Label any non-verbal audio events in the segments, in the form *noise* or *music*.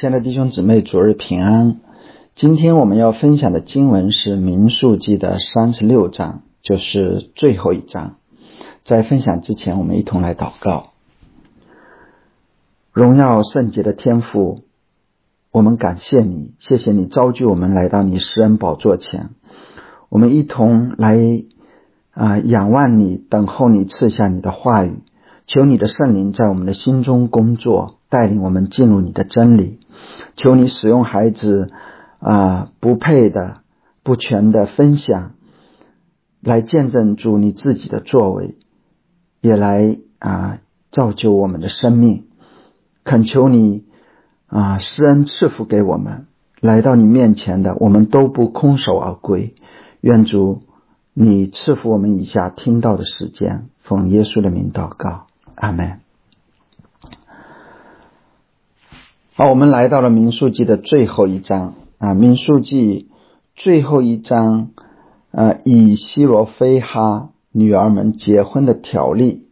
亲爱的弟兄姊妹，主日平安。今天我们要分享的经文是《民数记》的三十六章，就是最后一章。在分享之前，我们一同来祷告。荣耀圣洁的天父，我们感谢你，谢谢你召聚我们来到你施恩宝座前，我们一同来啊仰望你，等候你赐下你的话语，求你的圣灵在我们的心中工作。带领我们进入你的真理，求你使用孩子啊不配的、不全的分享，来见证主你自己的作为，也来啊造就我们的生命。恳求你啊施恩赐福给我们，来到你面前的我们都不空手而归。愿主你赐福我们以下听到的时间，奉耶稣的名祷告，阿门。好，我们来到了《民数记》的最后一章啊，《民数记》最后一章，呃，以希罗非哈女儿们结婚的条例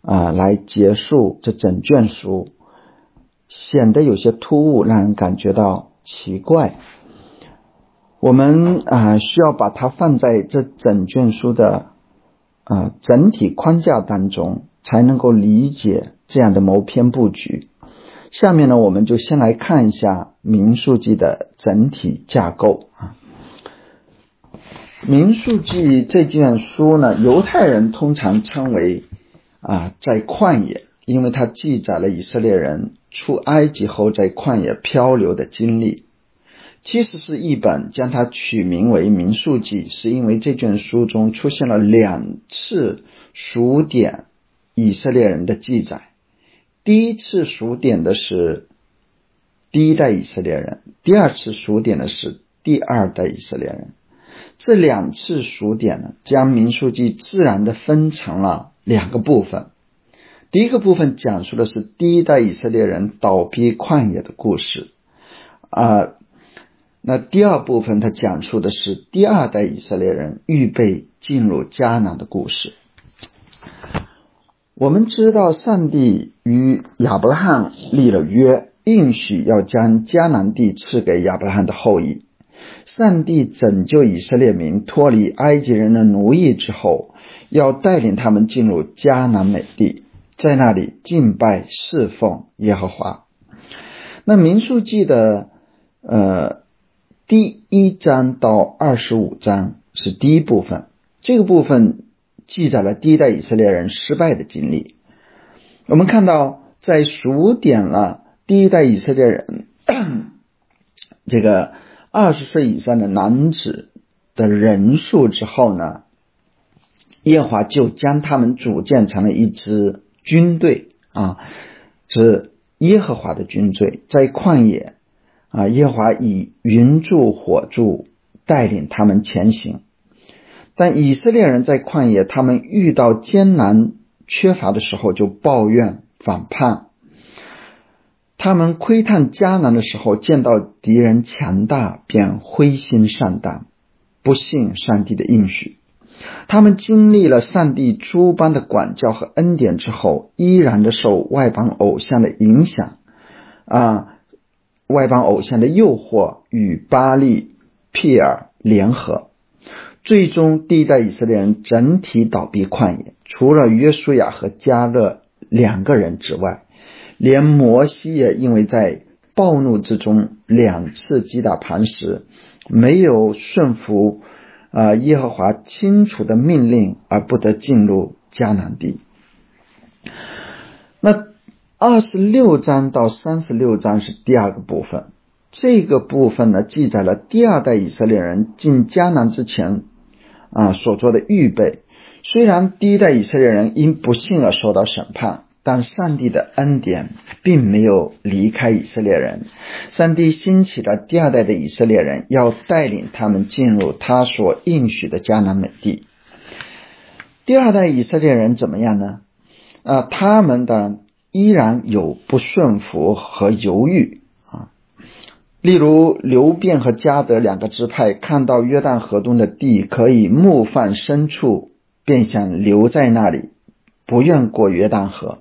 啊，来结束这整卷书，显得有些突兀，让人感觉到奇怪。我们啊，需要把它放在这整卷书的啊整体框架当中，才能够理解这样的谋篇布局。下面呢，我们就先来看一下《民数记》的整体架构啊。《民数记》这卷书呢，犹太人通常称为啊，在旷野，因为它记载了以色列人出埃及后在旷野漂流的经历。其实是一本将它取名为《民数记》，是因为这卷书中出现了两次数点以色列人的记载。第一次数点的是第一代以色列人，第二次数点的是第二代以色列人。这两次数点呢，将民数记自然的分成了两个部分。第一个部分讲述的是第一代以色列人倒逼旷野的故事，啊，那第二部分它讲述的是第二代以色列人预备进入迦南的故事。我们知道，上帝与亚伯拉罕立了约，应许要将迦南地赐给亚伯拉罕的后裔。上帝拯救以色列民脱离埃及人的奴役之后，要带领他们进入迦南美地，在那里敬拜侍奉耶和华。那民数记的呃第一章到二十五章是第一部分，这个部分。记载了第一代以色列人失败的经历。我们看到，在数点了第一代以色列人 *clears throat* 这个二十岁以上的男子的人数之后呢，耶华就将他们组建成了一支军队啊，是耶和华的军队，在旷野啊，耶华以云柱火柱带领他们前行。但以色列人在旷野，他们遇到艰难缺乏的时候，就抱怨反叛；他们窥探迦南的时候，见到敌人强大，便灰心丧胆，不信上帝的应许。他们经历了上帝诸般的管教和恩典之后，依然的受外邦偶像的影响啊，外邦偶像的诱惑，与巴利、皮尔联合。最终，第一代以色列人整体倒闭旷野，除了约书亚和加勒两个人之外，连摩西也因为在暴怒之中两次击打磐石，没有顺服啊耶和华清楚的命令，而不得进入迦南地。那二十六章到三十六章是第二个部分，这个部分呢，记载了第二代以色列人进迦南之前。啊，所做的预备，虽然第一代以色列人因不幸而受到审判，但上帝的恩典并没有离开以色列人。上帝兴起了第二代的以色列人，要带领他们进入他所应许的迦南美地。第二代以色列人怎么样呢？啊，他们的依然有不顺服和犹豫。例如，刘辩和加德两个支派看到约旦河东的地可以牧放牲畜，便想留在那里，不愿过约旦河。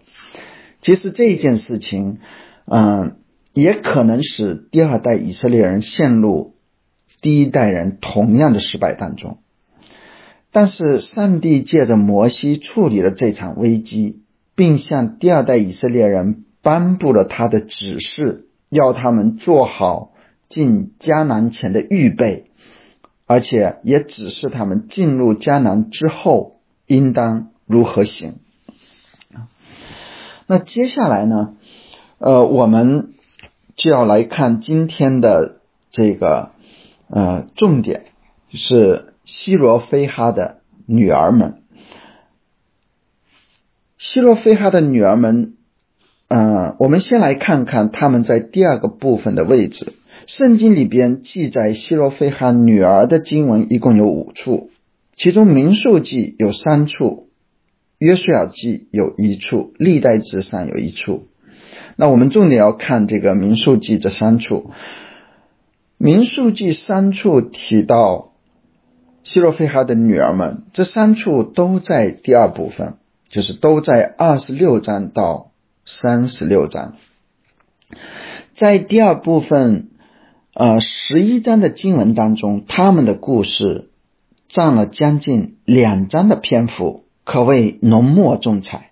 其实这件事情，嗯，也可能使第二代以色列人陷入第一代人同样的失败当中。但是，上帝借着摩西处理了这场危机，并向第二代以色列人颁布了他的指示，要他们做好进迦南前的预备，而且也指示他们进入迦南之后应当如何行。那接下来呢？呃，我们就要来看今天的这个呃重点，就是希罗非哈的女儿们。希罗非哈的女儿们，嗯，我们先来看看他们在第二个部分的位置。圣经里边记载希罗菲哈女儿的经文一共有五处，其中民数记有三处，约书亚记有一处，历代志上有一处。那我们重点要看这个民数记这三处，民数记三处提到希罗菲哈的女儿们，这三处都在第二部分，就是都在二十六章到三十六章，在第二部分，呃，十一章的经文当中，他们的故事占了将近两章的篇幅，可谓浓墨重彩。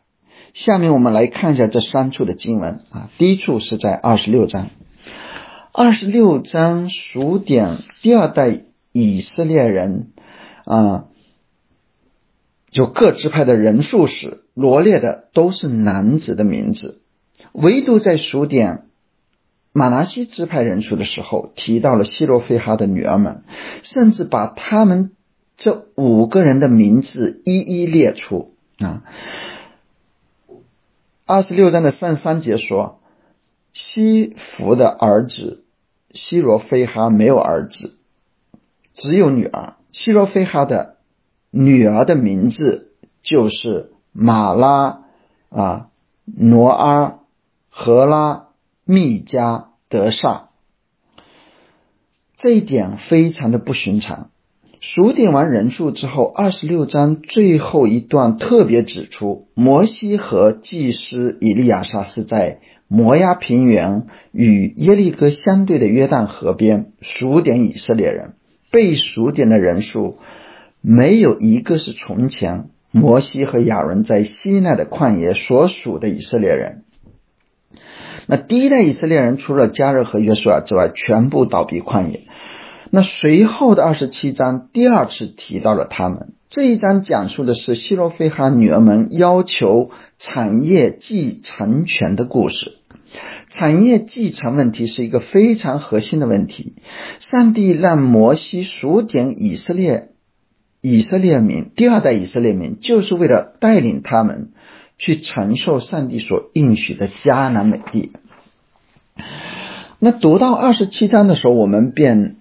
下面我们来看一下这三处的经文啊。第一处是在二十六章，二十六章数点第二代以色列人啊，就各支派的人数时罗列的都是男子的名字，唯独在数点马拿西支派人数的时候，提到了希罗菲哈的女儿们，甚至把他们这五个人的名字一一列出啊。二十六章的三十三节说，西弗的儿子希罗菲哈没有儿子，只有女儿。希罗菲哈的女儿的名字就是马拉啊、挪阿、荷拉、密加、德萨。这一点非常的不寻常。数点完人数之后，二十六章最后一段特别指出，摩西和祭司以利亚撒是在摩押平原与耶利哥相对的约旦河边数点以色列人。被数点的人数没有一个是从前摩西和亚伦在西奈的旷野所属的以色列人。那第一代以色列人除了加勒和约书亚之外，全部倒闭旷野。那随后的二十七章第二次提到了他们。这一章讲述的是希罗菲哈女儿们要求产业继承权的故事。产业继承问题是一个非常核心的问题。上帝让摩西数点以色列以色列民第二代以色列民，就是为了带领他们去承受上帝所应许的迦南美地。那读到二十七章的时候，我们便。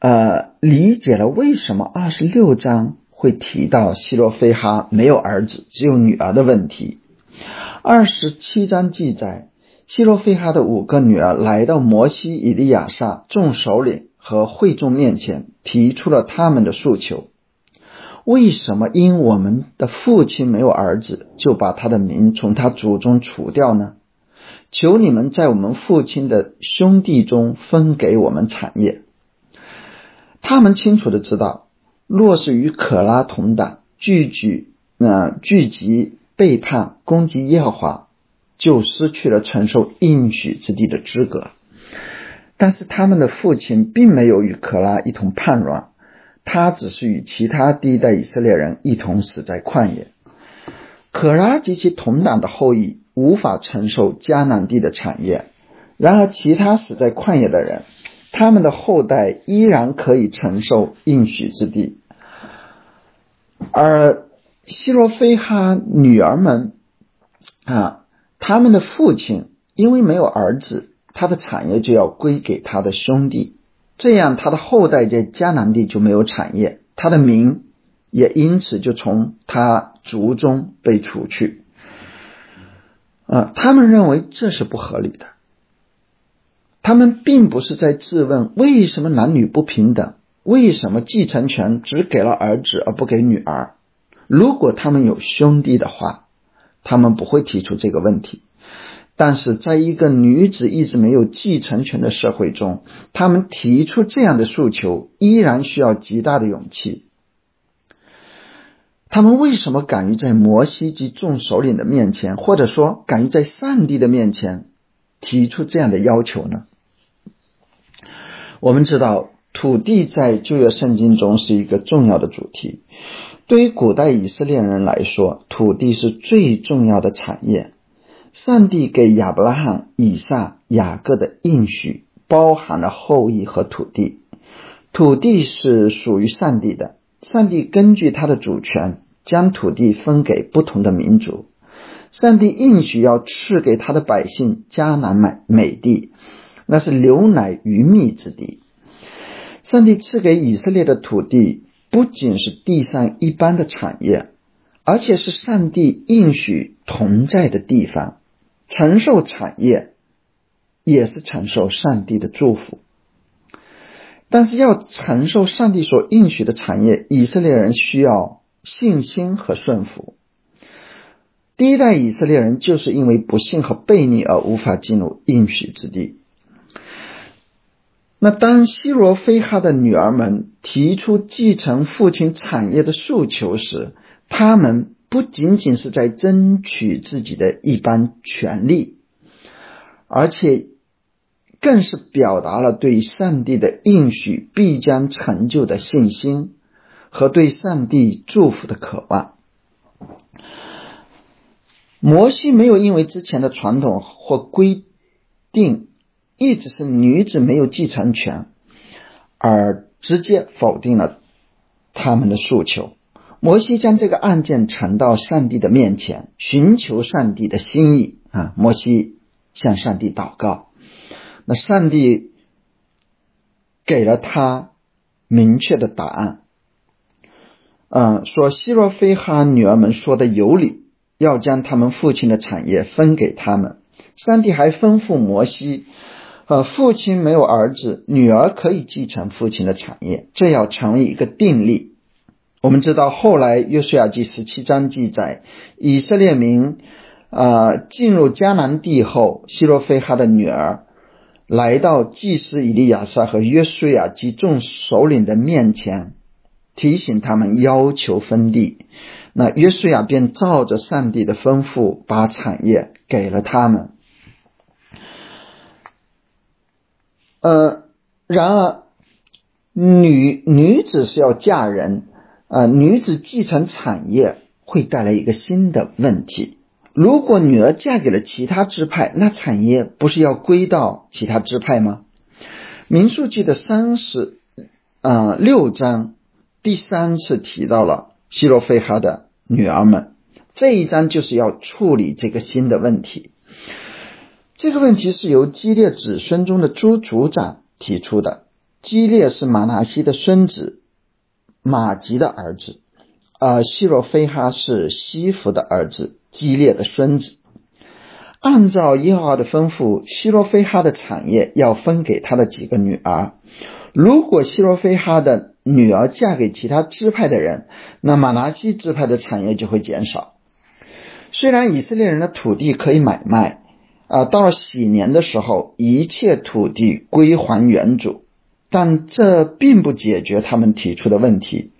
呃，理解了为什么二十六章会提到希罗菲哈没有儿子，只有女儿的问题。二十七章记载，希罗菲哈的五个女儿来到摩西、以利亚撒众首领和会众面前，提出了他们的诉求。为什么因我们的父亲没有儿子，就把他的名从他祖宗除掉呢？求你们在我们父亲的兄弟中分给我们产业。他们清楚的知道，若是与可拉同党，聚聚，呃，聚集背叛攻击耶和华，就失去了承受应许之地的资格。但是他们的父亲并没有与可拉一同叛乱，他只是与其他第一代以色列人一同死在旷野。可拉及其同党的后裔无法承受迦南地的产业，然而其他死在旷野的人。他们的后代依然可以承受应许之地，而希罗菲哈女儿们啊，他们的父亲因为没有儿子，他的产业就要归给他的兄弟，这样他的后代在迦南地就没有产业，他的名也因此就从他族中被除去。啊，他们认为这是不合理的。他们并不是在质问为什么男女不平等，为什么继承权只给了儿子而不给女儿？如果他们有兄弟的话，他们不会提出这个问题。但是在一个女子一直没有继承权的社会中，他们提出这样的诉求依然需要极大的勇气。他们为什么敢于在摩西及众首领的面前，或者说敢于在上帝的面前提出这样的要求呢？我们知道，土地在旧约圣经中是一个重要的主题。对于古代以色列人来说，土地是最重要的产业。上帝给亚伯拉罕、以撒、雅各的应许包含了后裔和土地。土地是属于上帝的。上帝根据他的主权，将土地分给不同的民族。上帝应许要赐给他的百姓迦南美美地，那是牛奶鱼蜜之地。上帝赐给以色列的土地，不仅是地上一般的产业，而且是上帝应许同在的地方。承受产业，也是承受上帝的祝福。但是要承受上帝所应许的产业，以色列人需要信心和顺服。第一代以色列人就是因为不幸和悖逆而无法进入应许之地。那当希罗非哈的女儿们提出继承父亲产业的诉求时，他们不仅仅是在争取自己的一般权利，而且。更是表达了对上帝的应许必将成就的信心和对上帝祝福的渴望。摩西没有因为之前的传统或规定一直是女子没有继承权，而直接否定了他们的诉求。摩西将这个案件呈到上帝的面前，寻求上帝的心意啊！摩西向上帝祷告。那上帝给了他明确的答案，嗯，说希罗非哈女儿们说的有理，要将他们父亲的产业分给他们。上帝还吩咐摩西，呃，父亲没有儿子，女儿可以继承父亲的产业，这要成为一个定例。我们知道，后来约书亚记十七章记载，以色列民啊进入迦南地后，希罗非哈的女儿。来到祭司以利亚撒和约书亚及众首领的面前，提醒他们要求分地。那约书亚便照着上帝的吩咐，把产业给了他们。呃，然而女女子是要嫁人啊，女子继承产业会带来一个新的问题。如果女儿嫁给了其他支派，那产业不是要归到其他支派吗？民数记的三十啊六章第三次提到了希罗菲哈的女儿们，这一章就是要处理这个新的问题。这个问题是由基列子孙中的朱族长提出的。基列是马拿西的孙子，马吉的儿子，而希罗菲哈是西弗的儿子。激烈的孙子，按照耶和华的吩咐，希罗非哈的产业要分给他的几个女儿。如果希罗非哈的女儿嫁给其他支派的人，那马拿西支派的产业就会减少。虽然以色列人的土地可以买卖，啊，到了喜年的时候，一切土地归还原主，但这并不解决他们提出的问题。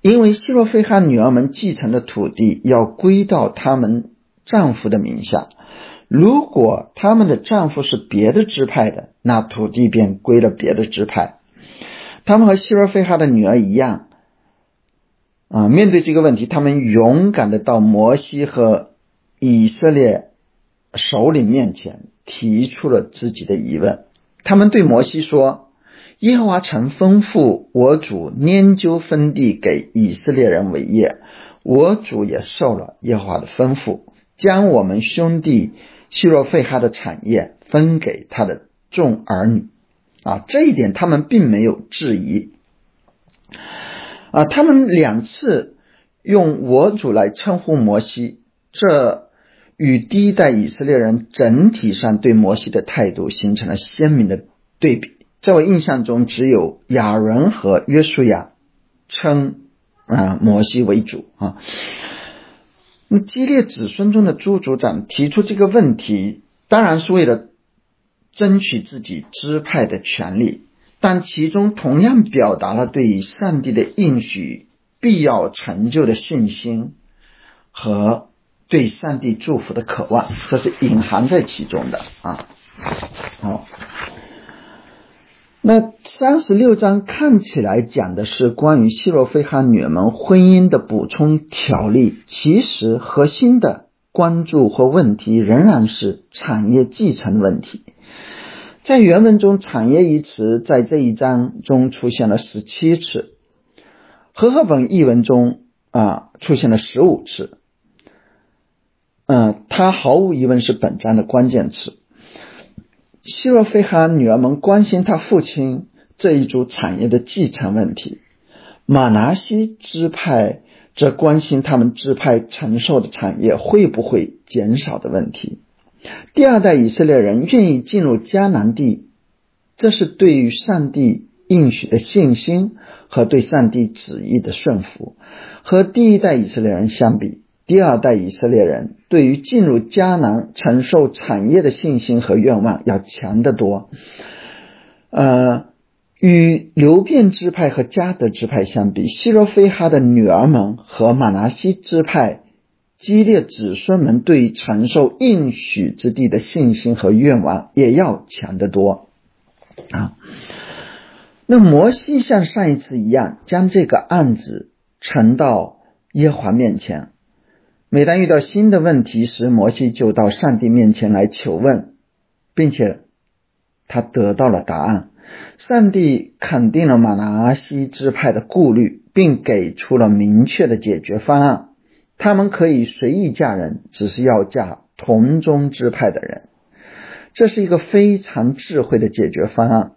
因为希罗非哈女儿们继承的土地要归到他们丈夫的名下，如果他们的丈夫是别的支派的，那土地便归了别的支派。他们和希罗非哈的女儿一样，啊，面对这个问题，他们勇敢的到摩西和以色列首领面前提出了自己的疑问。他们对摩西说。耶和华曾吩咐我主拈阄分地给以色列人为业，我主也受了耶和华的吩咐，将我们兄弟希洛费哈的产业分给他的众儿女。啊，这一点他们并没有质疑。啊，他们两次用我主来称呼摩西，这与第一代以色列人整体上对摩西的态度形成了鲜明的对比。在我印象中，只有亚伦和约书亚称啊摩西为主啊。那基列子孙中的朱族长提出这个问题，当然是为了争取自己支派的权利，但其中同样表达了对于上帝的应许必要成就的信心和对上帝祝福的渴望，这是隐含在其中的啊。好。那三十六章看起来讲的是关于希罗非哈女儿们婚姻的补充条例，其实核心的关注和问题仍然是产业继承问题。在原文中，“产业”一词在这一章中出现了十七次，和合本译文中啊出现了十五次。嗯，它毫无疑问是本章的关键词。希罗非哈女儿们关心他父亲这一组产业的继承问题，马拿西支派则关心他们支派承受的产业会不会减少的问题。第二代以色列人愿意进入迦南地，这是对于上帝应许的信心和对上帝旨意的顺服。和第一代以色列人相比。第二代以色列人对于进入迦南承受产业的信心和愿望要强得多。呃，与流变支派和迦德支派相比，希罗非哈的女儿们和马拿西支派激烈子孙们对承受应许之地的信心和愿望也要强得多。啊，那摩西像上一次一样，将这个案子呈到耶华面前。每当遇到新的问题时，摩西就到上帝面前来求问，并且他得到了答案。上帝肯定了马拿西支派的顾虑，并给出了明确的解决方案：他们可以随意嫁人，只是要嫁同宗支派的人。这是一个非常智慧的解决方案。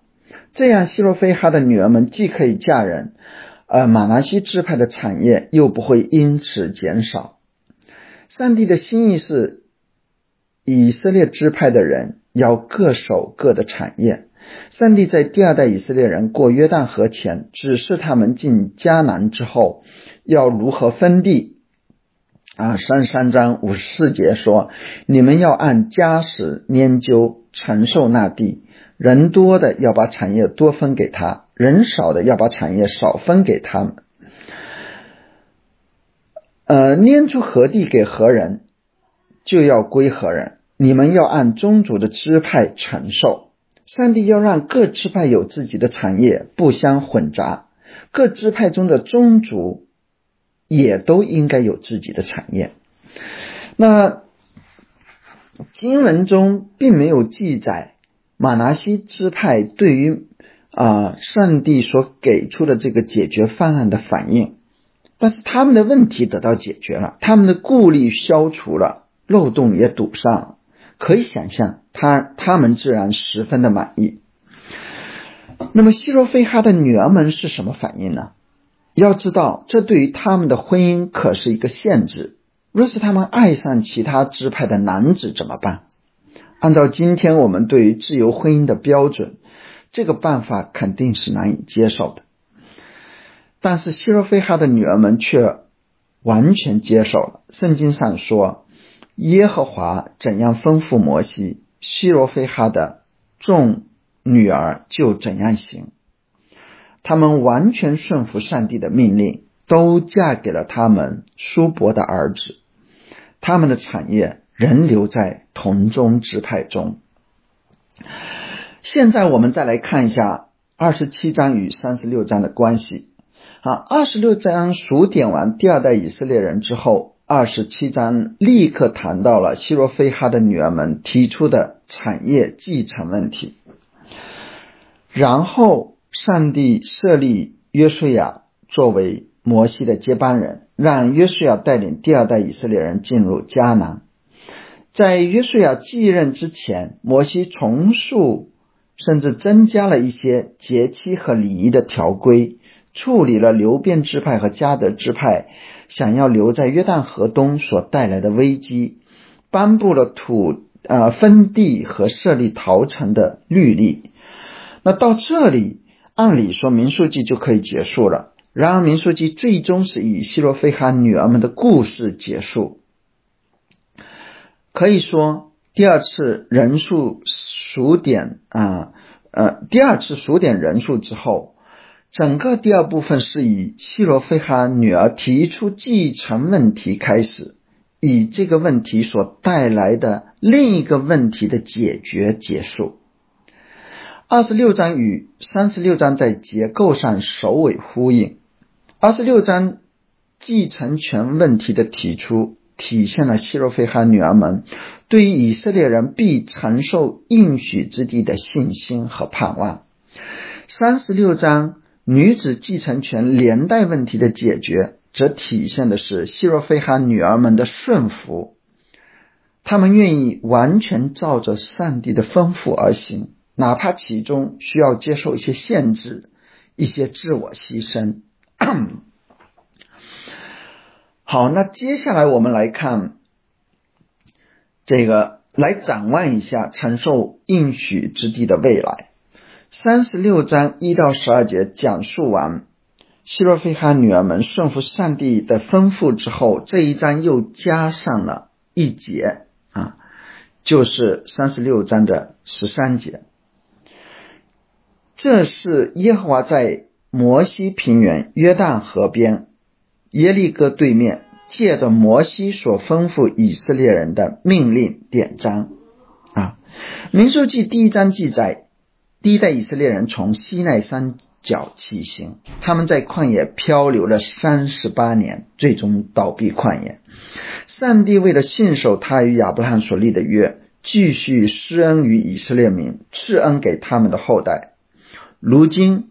这样，希罗非哈的女儿们既可以嫁人，而马拿西支派的产业又不会因此减少。上帝的心意是，以色列支派的人要各守各的产业。上帝在第二代以色列人过约旦河前指示他们进迦南之后要如何分地。啊，三十三章五十四节说：“你们要按家史研究承受那地，人多的要把产业多分给他，人少的要把产业少分给他们。”呃，拈出何地给何人，就要归何人。你们要按宗族的支派承受。上帝要让各支派有自己的产业，不相混杂。各支派中的宗族也都应该有自己的产业。那经文中并没有记载马拿西支派对于啊上帝所给出的这个解决方案的反应。但是他们的问题得到解决了，他们的顾虑消除了，漏洞也堵上了。可以想象，他他们自然十分的满意。那么希罗非哈的女儿们是什么反应呢？要知道，这对于他们的婚姻可是一个限制。若是他们爱上其他支派的男子怎么办？按照今天我们对于自由婚姻的标准，这个办法肯定是难以接受的。但是希罗非哈的女儿们却完全接受了。圣经上说：“耶和华怎样吩咐摩西，希罗非哈的众女儿就怎样行。”他们完全顺服上帝的命令，都嫁给了他们叔伯的儿子。他们的产业仍留在同宗支派中。现在我们再来看一下二十七章与三十六章的关系。好，二十六章数点完第二代以色列人之后，二十七章立刻谈到了希罗非哈的女儿们提出的产业继承问题。然后，上帝设立约书亚作为摩西的接班人，让约书亚带领第二代以色列人进入迦南。在约书亚继任之前，摩西重塑甚至增加了一些节期和礼仪的条规。处理了流变支派和加德支派想要留在约旦河东所带来的危机，颁布了土呃分地和设立陶城的律例。那到这里，按理说民数记就可以结束了。然而民数记最终是以希罗非哈女儿们的故事结束。可以说，第二次人数数点啊，呃，第二次数点人数之后，整个第二部分是以希罗菲哈女儿提出继承问题开始，以这个问题所带来的另一个问题的解决结束。二十六章与三十六章在结构上首尾呼应。二十六章继承权问题的提出，体现了希罗菲哈女儿们对于以色列人必承受应许之地的信心和盼望。三十六章女子继承权连带问题的解决，则体现的是希若菲哈女儿们的顺服，他们愿意完全照着上帝的吩咐而行，哪怕其中需要接受一些限制、一些自我牺牲。*coughs* 好，那接下来我们来看这个，来展望一下承受应许之地的未来。三十六章一到十二节讲述完希罗菲哈女儿们顺服上帝的吩咐之后，这一章又加上了一节啊，就是三十六章的十三节。这是耶和华在。摩西平原约旦河边耶利哥对面，借着摩西所吩咐以色列人的命令典章啊，民数记第一章记载，第一代以色列人从西奈山脚起行，他们在旷野漂流了三十八年，最终倒闭旷野。上帝为了信守他与亚伯拉罕所立的约，继续施恩于以色列民，赐恩给他们的后代。如今。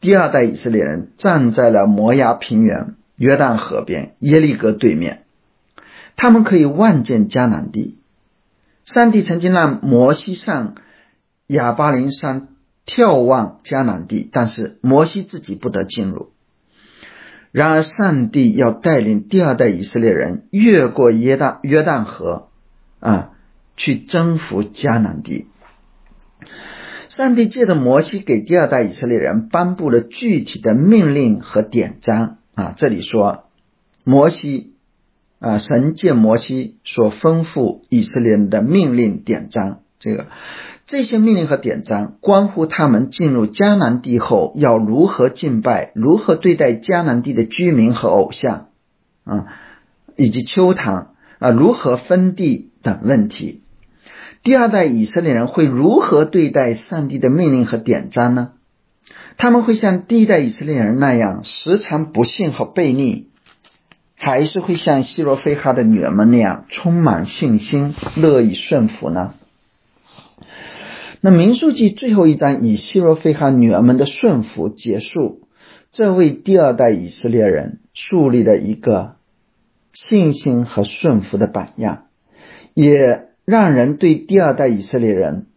第二代以色列人站在了摩崖平原、约旦河边、耶利哥对面，他们可以望见迦南地。上帝曾经让摩西上亚巴林山眺望迦南地，但是摩西自己不得进入。然而，上帝要带领第二代以色列人越过约旦约旦河啊，去征服迦南地。上帝借着摩西给第二代以色列人颁布了具体的命令和典章啊，这里说摩西啊，神借摩西所吩咐以色列人的命令典章，这个这些命令和典章关乎他们进入迦南地后要如何敬拜，如何对待迦南地的居民和偶像啊，以及秋堂啊，如何分地等问题。第二代以色列人会如何对待上帝的命令和典章呢？他们会像第一代以色列人那样时常不信和悖逆，还是会像希罗菲哈的女儿们那样充满信心、乐意顺服呢？那民数记最后一章以希罗菲哈女儿们的顺服结束，这为第二代以色列人树立了一个信心和顺服的榜样，也。让人对第二代以色列人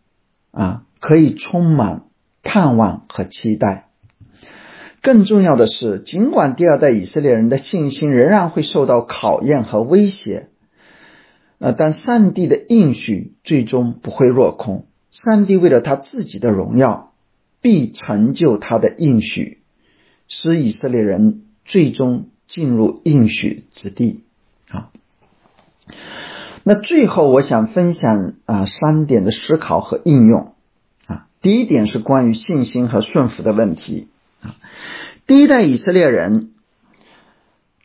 啊，可以充满盼望和期待。更重要的是，尽管第二代以色列人的信心仍然会受到考验和威胁，呃，但上帝的应许最终不会落空。上帝为了他自己的荣耀，必成就他的应许，使以色列人最终进入应许之地。啊。那最后，我想分享啊三点的思考和应用啊。第一点是关于信心和顺服的问题啊。第一代以色列人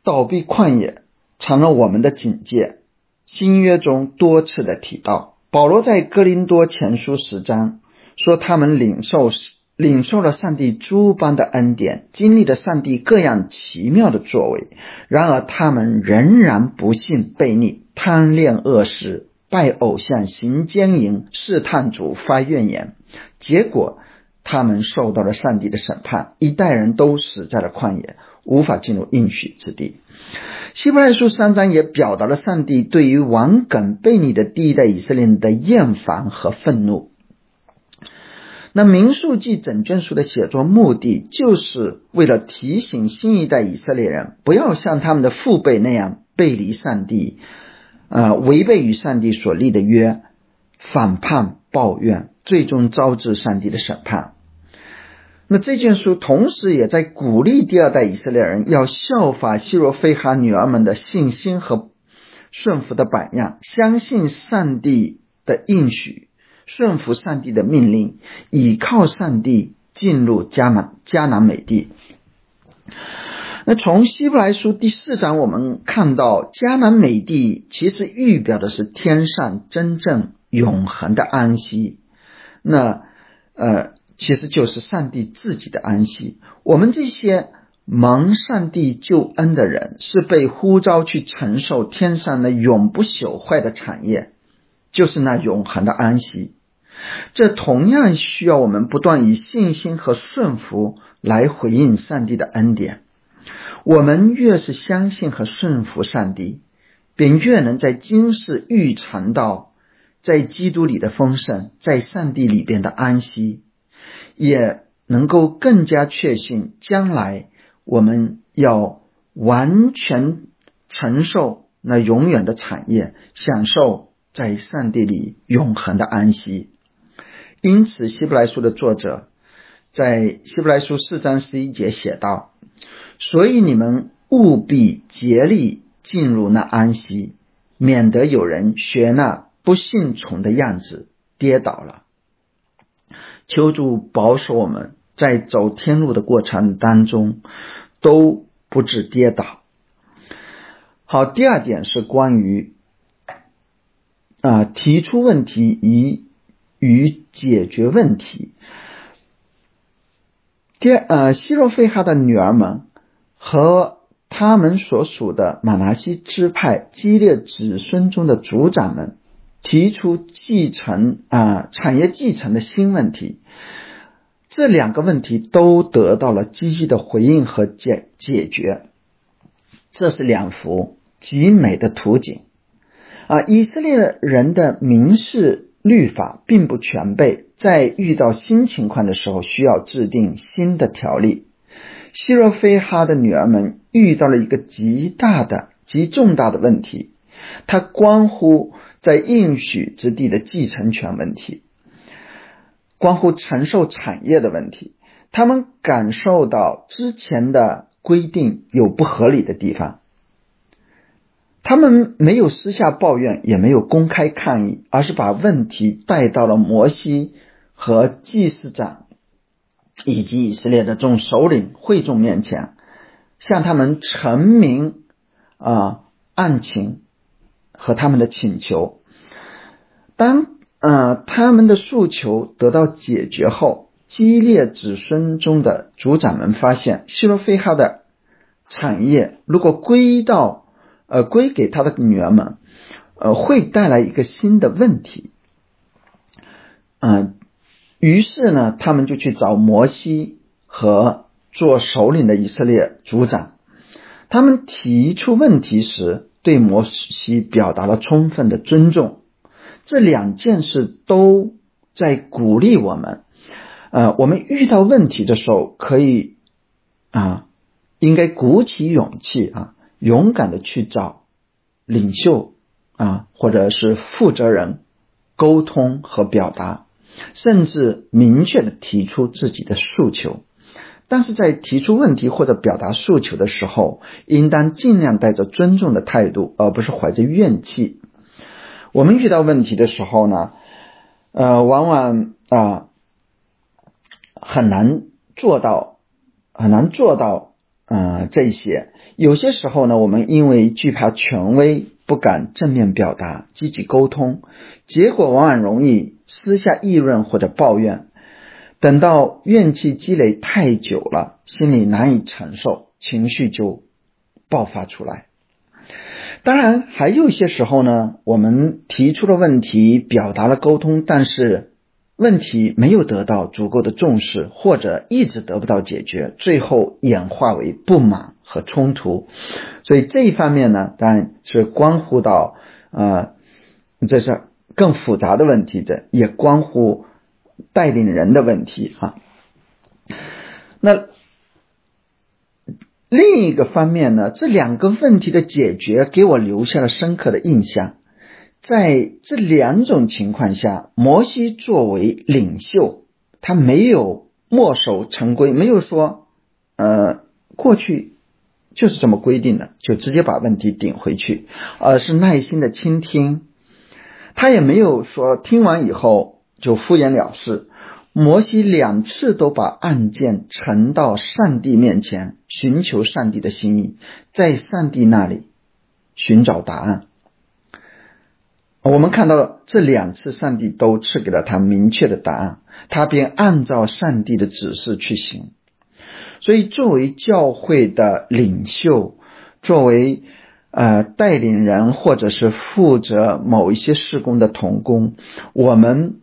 倒闭旷野成了我们的警戒。新约中多次的提到，保罗在哥林多前书十章说，他们领受领受了上帝诸般的恩典，经历了上帝各样奇妙的作为，然而他们仍然不信悖逆。贪恋恶事，拜偶像，行奸淫，试探主，发怨言，结果他们受到了上帝的审判，一代人都死在了旷野，无法进入应许之地。希伯来书三章也表达了上帝对于王梗悖逆的第一代以色列人的厌烦和愤怒。那民数记整卷书的写作目的，就是为了提醒新一代以色列人，不要像他们的父辈那样背离上帝。呃，违背与上帝所立的约，反叛抱怨，最终招致上帝的审判。那这件书同时也在鼓励第二代以色列人要效法希罗非哈女儿们的信心和顺服的榜样，相信上帝的应许，顺服上帝的命令，倚靠上帝进入迦南迦南美地。那从希伯来书第四章，我们看到迦南美地其实预表的是天上真正永恒的安息。那呃，其实就是上帝自己的安息。我们这些蒙上帝救恩的人，是被呼召去承受天上的永不朽坏的产业，就是那永恒的安息。这同样需要我们不断以信心和顺服来回应上帝的恩典。我们越是相信和顺服上帝，便越能在今世预尝到在基督里的丰盛，在上帝里边的安息，也能够更加确信将来我们要完全承受那永远的产业，享受在上帝里永恒的安息。因此，希伯来书的作者在希伯来书四章十一节写道。所以你们务必竭力进入那安息，免得有人学那不信从的样子跌倒了。求主保守我们在走天路的过程当中都不致跌倒。好，第二点是关于啊提出问题以与解决问题。第呃希洛费哈的女儿们。和他们所属的马拿西支派激烈子孙中的族长们提出继承啊产业继承的新问题，这两个问题都得到了积极的回应和解解决。这是两幅极美的图景啊！以色列人的民事律法并不全备，在遇到新情况的时候，需要制定新的条例。希若菲哈的女儿们遇到了一个极大的、极重大的问题，它关乎在应许之地的继承权问题，关乎承受产业的问题。他们感受到之前的规定有不合理的地方，他们没有私下抱怨，也没有公开抗议，而是把问题带到了摩西和祭司长。以及以色列的众首领会众面前，向他们陈明啊案情和他们的请求。当呃他们的诉求得到解决后，基列子孙中的族长们发现，希罗菲哈的产业如果归到呃归给他的女儿们，呃会带来一个新的问题，嗯。于是呢，他们就去找摩西和做首领的以色列族长。他们提出问题时，对摩西表达了充分的尊重。这两件事都在鼓励我们。呃，我们遇到问题的时候，可以啊，应该鼓起勇气啊，勇敢的去找领袖啊，或者是负责人沟通和表达。甚至明确的提出自己的诉求，但是在提出问题或者表达诉求的时候，应当尽量带着尊重的态度，而不是怀着怨气。我们遇到问题的时候呢，呃，往往啊很难做到，很难做到，嗯，这些。有些时候呢，我们因为惧怕权威。不敢正面表达、积极沟通，结果往往容易私下议论或者抱怨。等到怨气积累太久了，心里难以承受，情绪就爆发出来。当然，还有一些时候呢，我们提出了问题，表达了沟通，但是问题没有得到足够的重视，或者一直得不到解决，最后演化为不满。和冲突，所以这一方面呢，当然是关乎到啊，这是更复杂的问题的，也关乎带领人的问题啊。那另一个方面呢，这两个问题的解决给我留下了深刻的印象。在这两种情况下，摩西作为领袖，他没有墨守成规，没有说呃过去。就是这么规定的，就直接把问题顶回去，而是耐心的倾听。他也没有说听完以后就敷衍了事。摩西两次都把案件呈到上帝面前，寻求上帝的心意，在上帝那里寻找答案。我们看到这两次，上帝都赐给了他明确的答案，他便按照上帝的指示去行。所以，作为教会的领袖，作为呃带领人，或者是负责某一些事工的同工，我们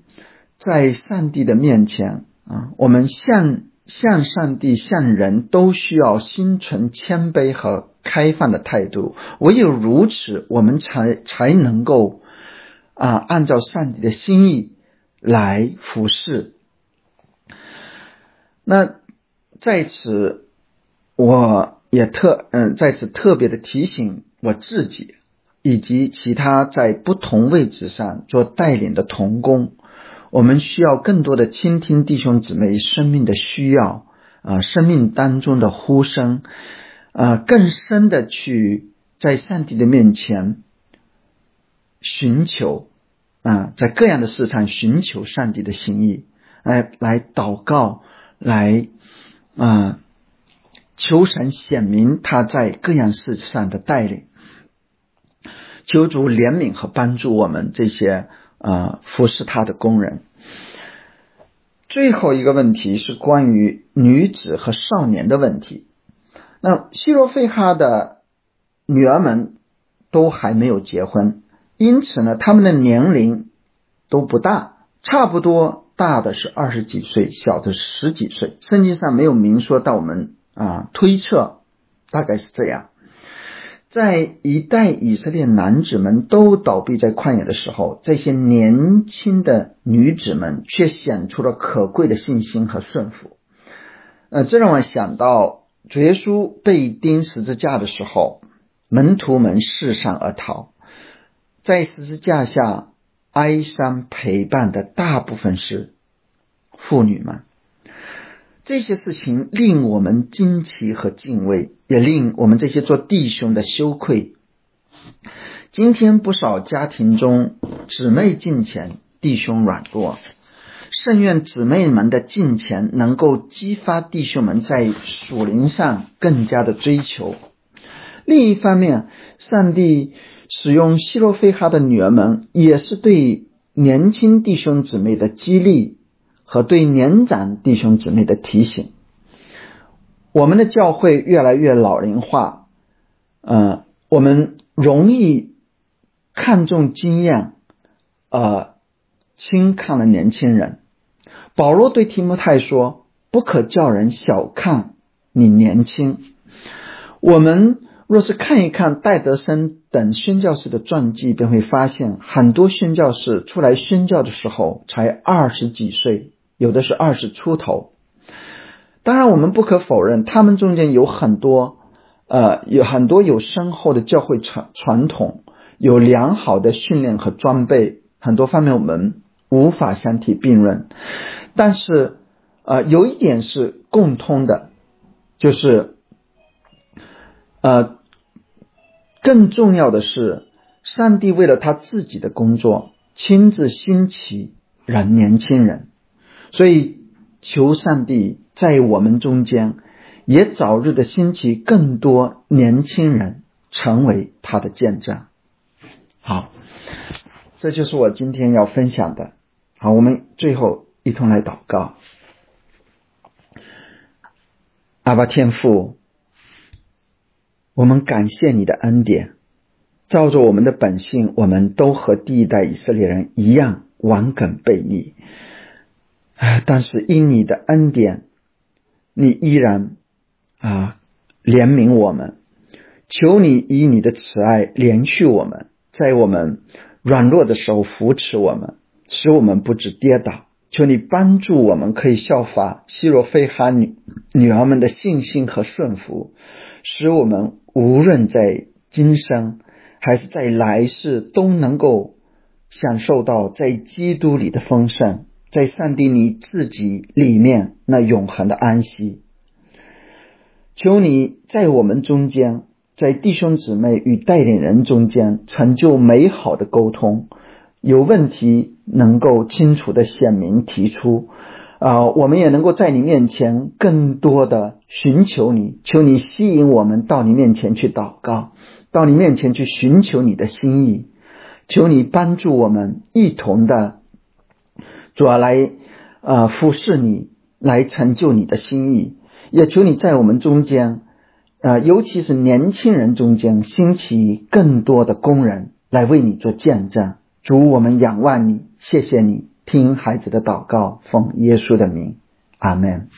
在上帝的面前啊，我们向向上帝、向人都需要心存谦卑和开放的态度。唯有如此，我们才才能够。啊，按照上帝的心意来服侍。那在此，我也特嗯，在此特别的提醒我自己，以及其他在不同位置上做带领的同工，我们需要更多的倾听弟兄姊妹生命的需要啊，生命当中的呼声啊，更深的去在上帝的面前。寻求啊，在各样的市场寻求上帝的心意，来来祷告，来啊求神显明他在各样事上的带领，求主怜悯和帮助我们这些啊服侍他的工人。最后一个问题是关于女子和少年的问题。那希罗费哈的女儿们都还没有结婚。因此呢，他们的年龄都不大，差不多大的是二十几岁，小的十几岁。圣经上没有明说，到我们啊推测大概是这样。在一代以色列男子们都倒闭在旷野的时候，这些年轻的女子们却显出了可贵的信心和顺服。呃，这让我想到主耶稣被钉十字架的时候，门徒们四散而逃。在十字架下哀伤陪伴的大部分是妇女们，这些事情令我们惊奇和敬畏，也令我们这些做弟兄的羞愧。今天不少家庭中，姊妹敬虔，弟兄软弱。圣愿姊妹们的敬虔能够激发弟兄们在属灵上更加的追求。另一方面，上帝。使用希罗菲哈的女儿们，也是对年轻弟兄姊妹的激励和对年长弟兄姊妹的提醒。我们的教会越来越老龄化，嗯，我们容易看重经验，呃，轻看了年轻人。保罗对提摩太说：“不可叫人小看你年轻。”我们。若是看一看戴德森等宣教士的传记，便会发现很多宣教士出来宣教的时候才二十几岁，有的是二十出头。当然，我们不可否认，他们中间有很多，呃，有很多有深厚的教会传传统，有良好的训练和装备，很多方面我们无法相提并论。但是，呃，有一点是共通的，就是，呃。更重要的是，上帝为了他自己的工作，亲自兴起人年轻人，所以求上帝在我们中间也早日的兴起更多年轻人，成为他的见证。好，这就是我今天要分享的。好，我们最后一同来祷告，阿巴天父。我们感谢你的恩典，照着我们的本性，我们都和第一代以色列人一样顽梗悖逆。啊！但是因你的恩典，你依然啊怜悯我们。求你以你的慈爱连续我们，在我们软弱的时候扶持我们，使我们不致跌倒。求你帮助我们，可以效法希若非哈女女儿们的信心和顺服，使我们。无论在今生还是在来世，都能够享受到在基督里的丰盛，在上帝你自己里面那永恒的安息。求你在我们中间，在弟兄姊妹与带领人中间成就美好的沟通，有问题能够清楚的显明提出。啊，我们也能够在你面前更多的寻求你，求你吸引我们到你面前去祷告，到你面前去寻求你的心意，求你帮助我们一同的主要来呃服侍你，来成就你的心意，也求你在我们中间呃，尤其是年轻人中间兴起更多的工人来为你做见证。主，我们仰望你，谢谢你。听孩子的祷告，奉耶稣的名，阿门。